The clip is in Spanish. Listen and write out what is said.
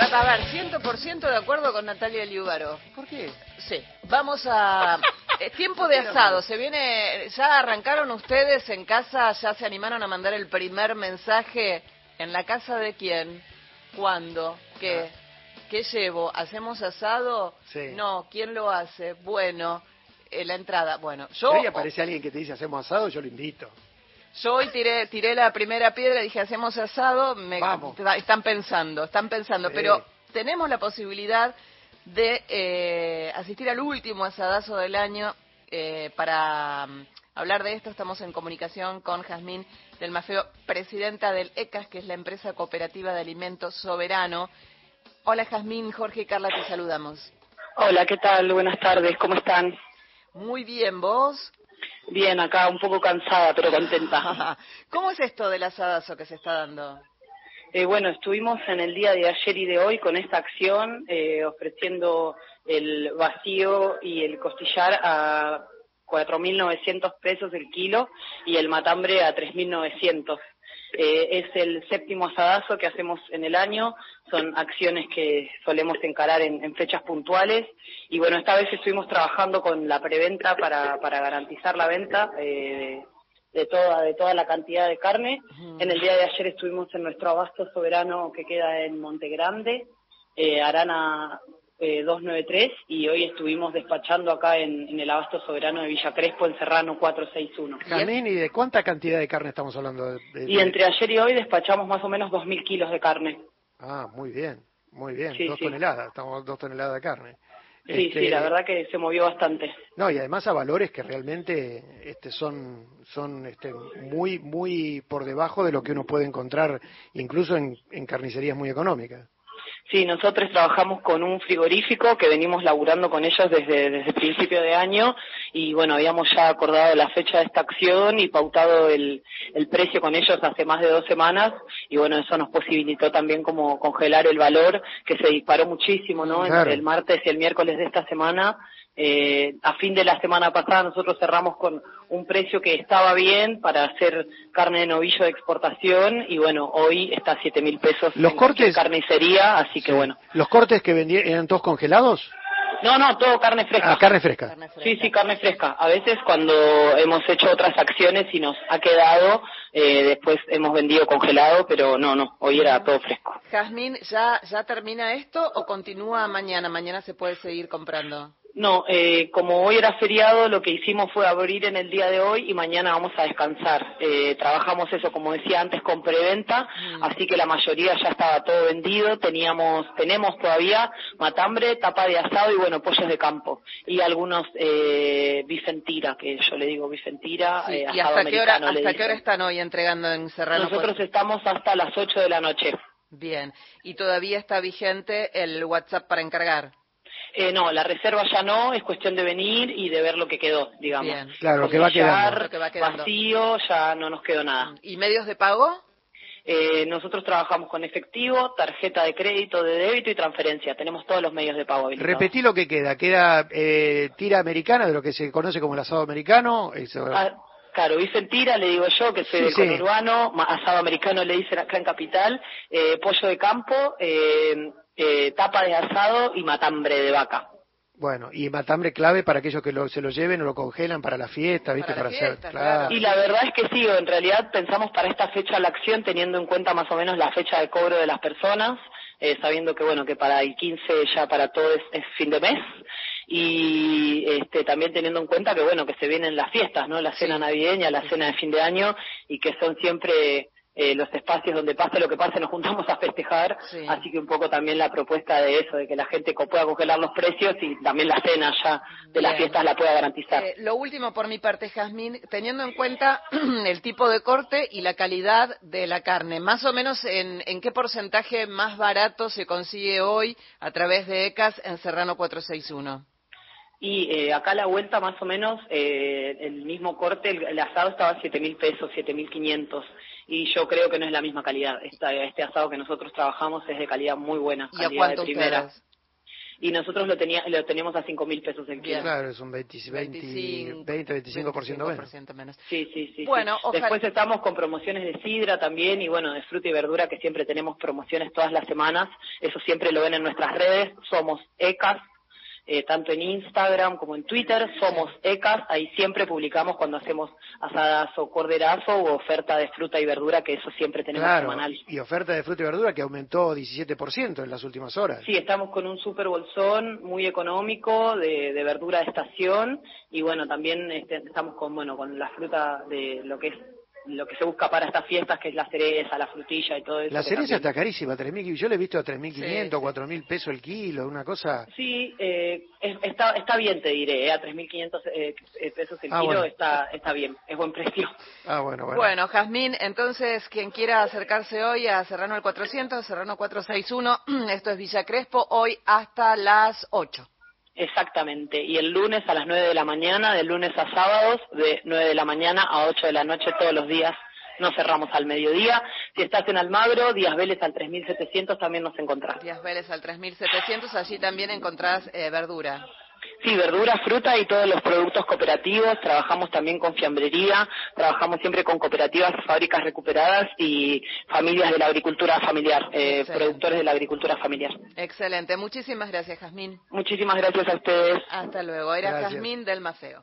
A ver, 100% de acuerdo con Natalia Liugaro. ¿Por qué? Sí, vamos a... eh, tiempo de asado, se viene... ¿Ya arrancaron ustedes en casa? ¿Ya se animaron a mandar el primer mensaje? ¿En la casa de quién? ¿Cuándo? ¿Qué? ¿Qué llevo? ¿Hacemos asado? Sí. No, ¿quién lo hace? Bueno, eh, la entrada. Bueno, yo... Si hoy aparece alguien que te dice hacemos asado, yo lo invito. Yo hoy tiré, tiré la primera piedra, dije hacemos asado, me, Vamos. están pensando, están pensando, Sí. pero tenemos la posibilidad de eh, asistir al último asadazo del año. eh, para mm, hablar de esto estamos en comunicación con Jazmín del Mafeo, presidenta del ECAS, que es la empresa cooperativa de alimentos soberano. Hola Jazmín, Jorge y Carla, te saludamos. Hola, ¿qué tal? Buenas tardes, ¿cómo están? Muy bien, ¿vos? Bien, acá un poco cansada, pero contenta. ¿Cómo es esto del asadazo que se está dando? Eh, bueno, estuvimos en el día de ayer y de hoy con esta acción eh, ofreciendo el vacío y el costillar a 4.900 pesos el kilo y el matambre a 3.900. Eh, es el séptimo asadazo que hacemos en el año, son acciones que solemos encarar en, en fechas puntuales. Y bueno, esta vez estuvimos trabajando con la preventa para, para garantizar la venta eh, de toda de toda la cantidad de carne. En el día de ayer estuvimos en nuestro abasto soberano que queda en Monte Grande, eh, Arana eh, 293, y hoy estuvimos despachando acá en, en el abasto soberano de Villa Crespo, en Serrano 461. Jamín, ¿y de cuánta cantidad de carne estamos hablando? De- de- Y entre ayer y hoy despachamos más o menos 2.000 kilos de carne. Ah, muy bien, muy bien. Sí, dos sí. toneladas, estamos dos toneladas de carne. Sí, Este, sí, la verdad que se movió bastante. No, y además a valores que realmente este, son, son este, muy, muy por debajo de lo que uno puede encontrar incluso en, en carnicerías muy económicas. Sí, nosotros trabajamos con un frigorífico que venimos laburando con ellos desde, desde principio de año y bueno, habíamos ya acordado la fecha de esta acción y pautado el, el precio con ellos hace más de dos semanas y bueno, eso nos posibilitó también como congelar el valor que se disparó muchísimo, ¿no? Claro. Entre el martes y el miércoles de esta semana. Eh, a fin de la semana pasada nosotros cerramos con un precio que estaba bien para hacer carne de novillo de exportación y bueno, hoy está a siete mil pesos Los en cortes- carnicería, así que bueno. ¿Los cortes que vendían eran todos congelados? No, no, todo carne fresca. Ah, carne fresca. Carne fresca. Sí, sí, carne fresca. A veces cuando hemos hecho otras acciones y nos ha quedado, eh, después hemos vendido congelado, pero no, no, hoy era todo fresco. Jazmín, ¿ya, ¿ya termina esto o continúa mañana? Mañana se puede seguir comprando. No, eh, como hoy era feriado, lo que hicimos fue abrir en el día de hoy y mañana vamos a descansar. Eh, trabajamos eso, como decía antes, con preventa, Mm. así que la mayoría ya estaba todo vendido. Teníamos, tenemos todavía matambre, tapa de asado y bueno, pollos de campo y algunos eh, bifentira, que yo le digo bifentira, Sí, eh, ¿Y hasta qué hora, hasta qué hora están hoy entregando en Serrano? Nosotros estamos hasta las 8 de la noche. Bien. ¿Y todavía está vigente el WhatsApp para encargar? Eh, no, la reserva ya no, es cuestión de venir y de ver lo que quedó, digamos. Bien. Claro, lo que va quedando. Lo que va quedando. Vacío, ya no nos quedó nada. ¿Y medios de pago? Eh, nosotros trabajamos con efectivo, tarjeta de crédito, de débito y transferencia. Tenemos todos los medios de pago habilitados. Repetí lo que queda. Queda eh, tira americana, de lo que se conoce como el asado americano. eso- Ah, claro, bife en tira, le digo yo, que soy Sí, del sí. conurbano, asado americano le dicen acá en Capital, eh, pollo de campo, eh, tapa de asado y matambre de vaca. Bueno, y matambre clave para aquellos que lo- se lo lleven o lo congelan para la fiesta, ¿viste? Para hacer. fiesta, claro. Y la verdad es que sí, en realidad pensamos para esta fecha la acción teniendo en cuenta más o menos la fecha de cobro de las personas, eh, sabiendo que bueno, que para el 15 ya para todo es, es fin de mes y este, también teniendo en cuenta que bueno, que se vienen las fiestas, ¿no? La cena Sí. navideña, la cena de fin de año y que son siempre eh, los espacios donde pase lo que pase nos juntamos a festejar, Sí. así que un poco también la propuesta de eso, de que la gente pueda congelar los precios y también la cena ya de las Bien. fiestas la pueda garantizar. Eh, lo último por mi parte, Jazmín, teniendo en cuenta el tipo de corte y la calidad de la carne, más o menos en, en qué porcentaje más barato se consigue hoy a través de ECAS en Serrano 461. Y eh, acá a la vuelta más o menos eh, el mismo corte, el, el asado estaba a siete mil pesos, siete mil quinientos y yo creo que no es la misma calidad. Esta- este asado que nosotros trabajamos es de calidad muy buena, ¿Y a calidad cuánto de primera. ustedes? y nosotros lo, tenía, lo tenemos a 5 mil pesos el kilo. Claro, es un 20, 20, 20 25%, menos. Sí, sí, sí. Bueno, Después estamos con promociones de sidra también y bueno, de fruta y verdura que siempre tenemos promociones todas las semanas. Eso siempre lo ven en nuestras redes. Somos ECAS, eh, tanto en Instagram como en Twitter, somos ECAS, ahí siempre publicamos cuando hacemos asadas o corderazo o oferta de fruta y verdura, que eso siempre tenemos semanal. Y oferta de fruta y verdura que aumentó 17% en las últimas horas. Sí, estamos con un super bolsón muy económico de, verdura de estación y bueno, también este, estamos con, bueno, con la fruta de lo que es lo que se busca para estas fiestas, que es la cereza, la frutilla y todo eso. La cereza está carísima, 3.000, yo le he visto a 3.500, 4.000 pesos el kilo, una cosa... Sí, eh, está, está bien, te diré, eh, a 3.500 eh, pesos el ah, kilo está, está bien, es buen precio. Ah, bueno, bueno. Bueno, Jazmín, entonces, quien quiera acercarse hoy a Serrano el 400, Serrano 461, esto es Villa Crespo, hoy hasta las 8. Exactamente, y el lunes a las 9 de la mañana, de lunes a sábados, de 9 de la mañana a 8 de la noche todos los días, no cerramos al mediodía. Si estás en Almagro, Díaz Vélez al 3700 también nos encontrás. Díaz Vélez al 3700, allí también encontrás eh, verdura. Sí, verdura, fruta y todos los productos cooperativos. Trabajamos también con fiambrería, trabajamos siempre con cooperativas, fábricas recuperadas y familias de la agricultura familiar, eh, productores de la agricultura familiar. Excelente. Muchísimas gracias, Jazmín. Muchísimas gracias a ustedes. Hasta luego. Era Jazmín del Mafeo.